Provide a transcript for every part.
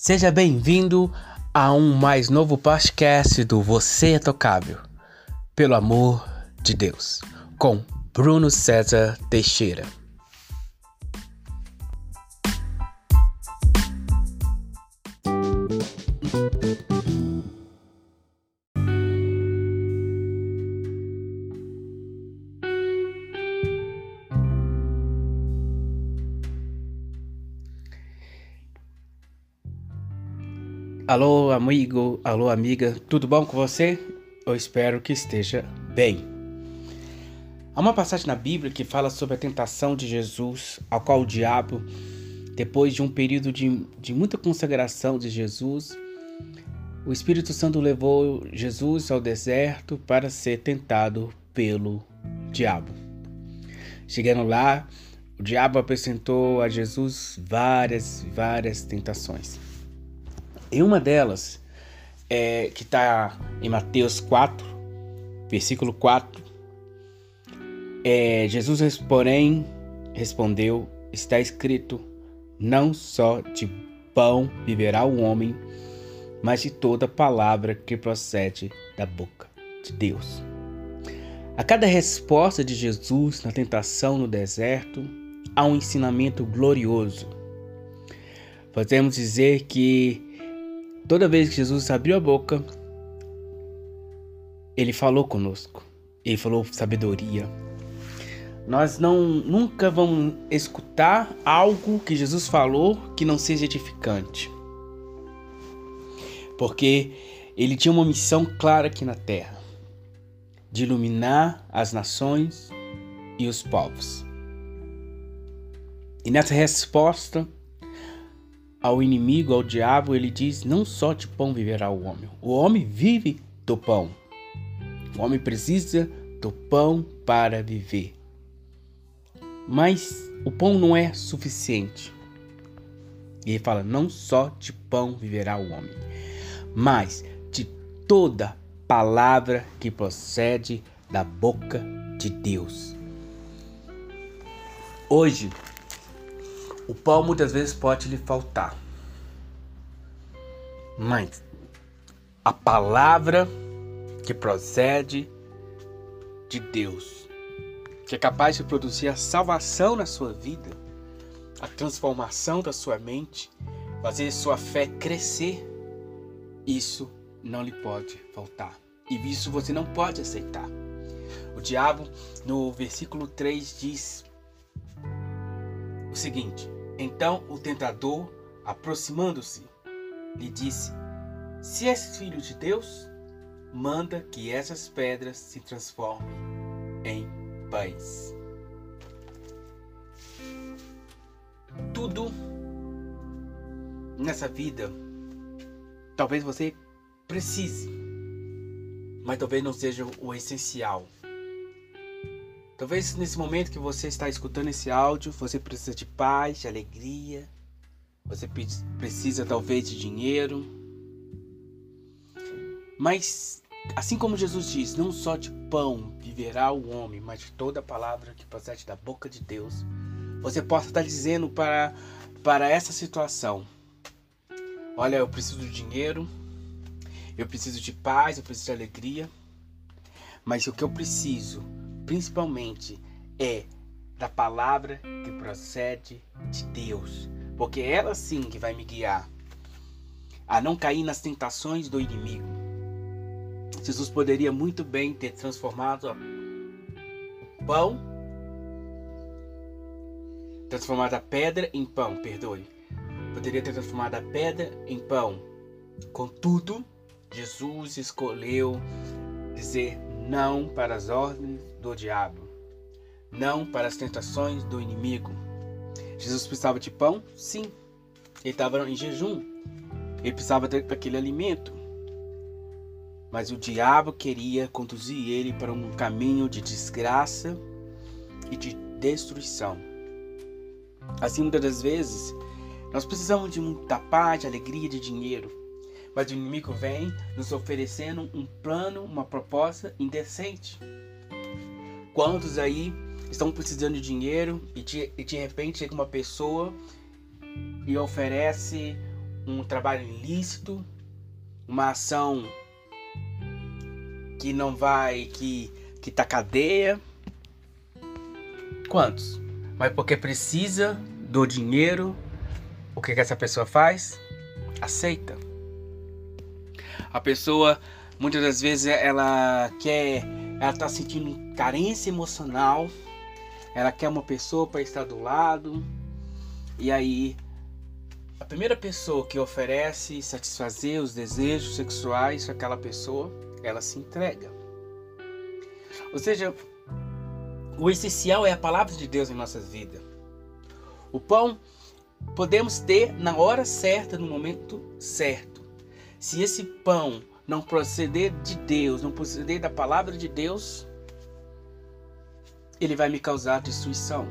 Seja bem-vindo a um mais novo podcast do Você é Tocável, pelo amor de Deus, com Bruno César Teixeira. Alô, amigo, alô, amiga, tudo bom com você? Eu espero que esteja bem. Há uma passagem na Bíblia que fala sobre a tentação de Jesus, ao qual o diabo, depois de um período de, de muita consagração de Jesus, o Espírito Santo levou Jesus ao deserto para ser tentado pelo diabo. Chegando lá, o diabo apresentou a Jesus várias, várias tentações. E uma delas, é, que está em Mateus 4, versículo 4, é, Jesus, porém, respondeu: Está escrito, não só de pão viverá o homem, mas de toda palavra que procede da boca de Deus. A cada resposta de Jesus na tentação no deserto, há um ensinamento glorioso. Podemos dizer que Toda vez que Jesus abriu a boca, ele falou conosco. Ele falou sabedoria. Nós não nunca vamos escutar algo que Jesus falou que não seja edificante. Porque ele tinha uma missão clara aqui na terra, de iluminar as nações e os povos. E nessa resposta, ao inimigo, ao diabo, ele diz: Não só de pão viverá o homem. O homem vive do pão. O homem precisa do pão para viver. Mas o pão não é suficiente. E ele fala: Não só de pão viverá o homem, mas de toda palavra que procede da boca de Deus. Hoje, o pão muitas vezes pode lhe faltar. Mas a palavra que procede de Deus, que é capaz de produzir a salvação na sua vida, a transformação da sua mente, fazer sua fé crescer, isso não lhe pode faltar. E isso você não pode aceitar. O diabo, no versículo 3, diz o seguinte: então o tentador, aproximando-se, lhe disse: Se és filho de Deus, manda que essas pedras se transformem em pães. Tudo nessa vida, talvez você precise, mas talvez não seja o essencial. Talvez nesse momento que você está escutando esse áudio, você precisa de paz, de alegria, você precisa talvez de dinheiro. Mas, assim como Jesus diz, não só de pão viverá o homem, mas de toda palavra que procede da boca de Deus, você possa estar dizendo para, para essa situação: Olha, eu preciso de dinheiro, eu preciso de paz, eu preciso de alegria, mas o que eu preciso principalmente é da palavra que procede de Deus, porque ela sim que vai me guiar a não cair nas tentações do inimigo. Jesus poderia muito bem ter transformado o pão, transformado a pedra em pão, perdoe. Poderia ter transformado a pedra em pão. Contudo, Jesus escolheu dizer não para as ordens do diabo, não para as tentações do inimigo. Jesus precisava de pão? Sim. Ele estava em jejum. Ele precisava daquele alimento. Mas o diabo queria conduzir ele para um caminho de desgraça e de destruição. Assim, muitas das vezes, nós precisamos de muita paz, de alegria, de dinheiro. Mas o inimigo vem nos oferecendo um plano, uma proposta indecente. Quantos aí estão precisando de dinheiro e de, e de repente chega uma pessoa e oferece um trabalho ilícito, uma ação que não vai, que, que tá cadeia. Quantos? Mas porque precisa do dinheiro, o que, que essa pessoa faz? Aceita. A pessoa, muitas das vezes, ela quer, ela tá sentindo carência emocional, ela quer uma pessoa para estar do lado, e aí a primeira pessoa que oferece satisfazer os desejos sexuais daquela pessoa, ela se entrega. Ou seja, o essencial é a palavra de Deus em nossas vidas. O pão podemos ter na hora certa, no momento certo. Se esse pão não proceder de Deus, não proceder da palavra de Deus, ele vai me causar destruição.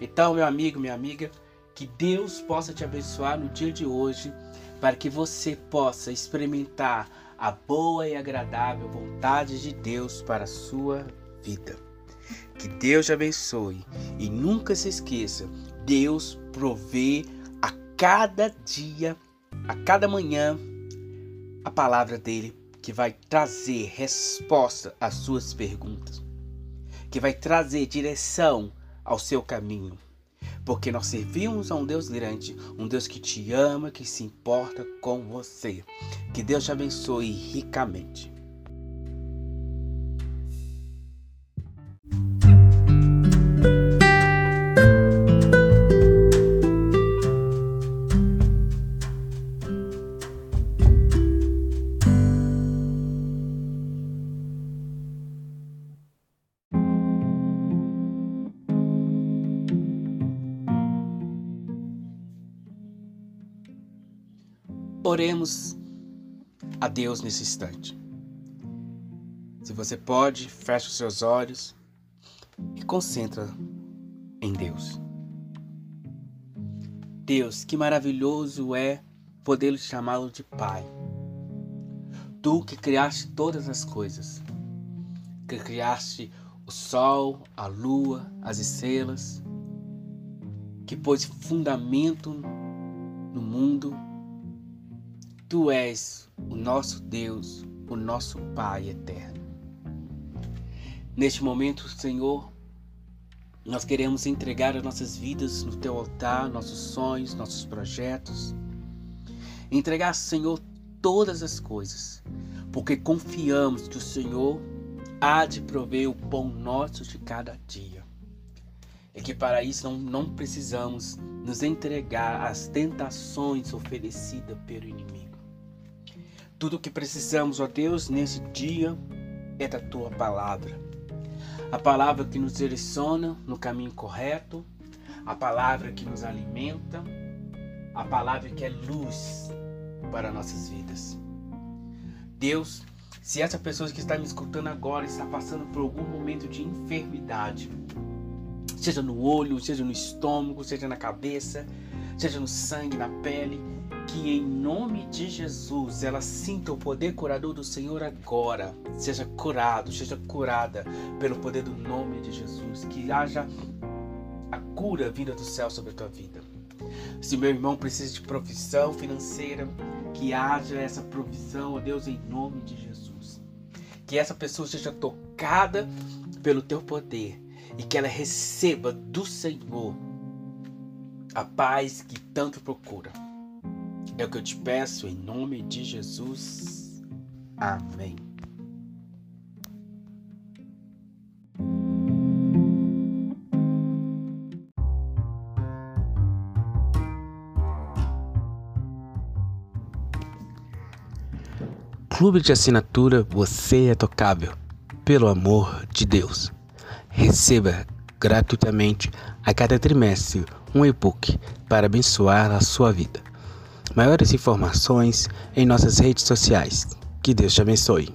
Então, meu amigo, minha amiga, que Deus possa te abençoar no dia de hoje, para que você possa experimentar a boa e agradável vontade de Deus para a sua vida. Que Deus te abençoe e nunca se esqueça: Deus provê a cada dia, a cada manhã, a palavra dele que vai trazer resposta às suas perguntas, que vai trazer direção ao seu caminho. Porque nós servimos a um Deus grande, um Deus que te ama, que se importa com você. Que Deus te abençoe ricamente. Oremos a Deus nesse instante. Se você pode, feche os seus olhos e concentra em Deus. Deus, que maravilhoso é poder chamá-lo de Pai. Tu que criaste todas as coisas, que criaste o sol, a lua, as estrelas, que pôs fundamento no mundo Tu és o nosso Deus, o nosso Pai eterno. Neste momento, Senhor, nós queremos entregar as nossas vidas no teu altar, nossos sonhos, nossos projetos. Entregar, Senhor, todas as coisas, porque confiamos que o Senhor há de prover o pão nosso de cada dia. E que para isso não, não precisamos nos entregar às tentações oferecidas pelo inimigo. Tudo o que precisamos, ó Deus, nesse dia é da tua palavra. A palavra que nos direciona no caminho correto, a palavra que nos alimenta, a palavra que é luz para nossas vidas. Deus, se essa pessoa que está me escutando agora está passando por algum momento de enfermidade, seja no olho, seja no estômago, seja na cabeça, seja no sangue, na pele, que em nome de Jesus ela sinta o poder curador do Senhor agora. Seja curado, seja curada pelo poder do nome de Jesus. Que haja a cura vinda do céu sobre a tua vida. Se meu irmão precisa de provisão financeira, que haja essa provisão, ó Deus, em nome de Jesus. Que essa pessoa seja tocada pelo teu poder e que ela receba do Senhor a paz que tanto procura. É o que eu te peço em nome de Jesus. Amém. Clube de assinatura Você é Tocável. Pelo amor de Deus. Receba gratuitamente a cada trimestre um e-book para abençoar a sua vida. Maiores informações em nossas redes sociais. Que Deus te abençoe.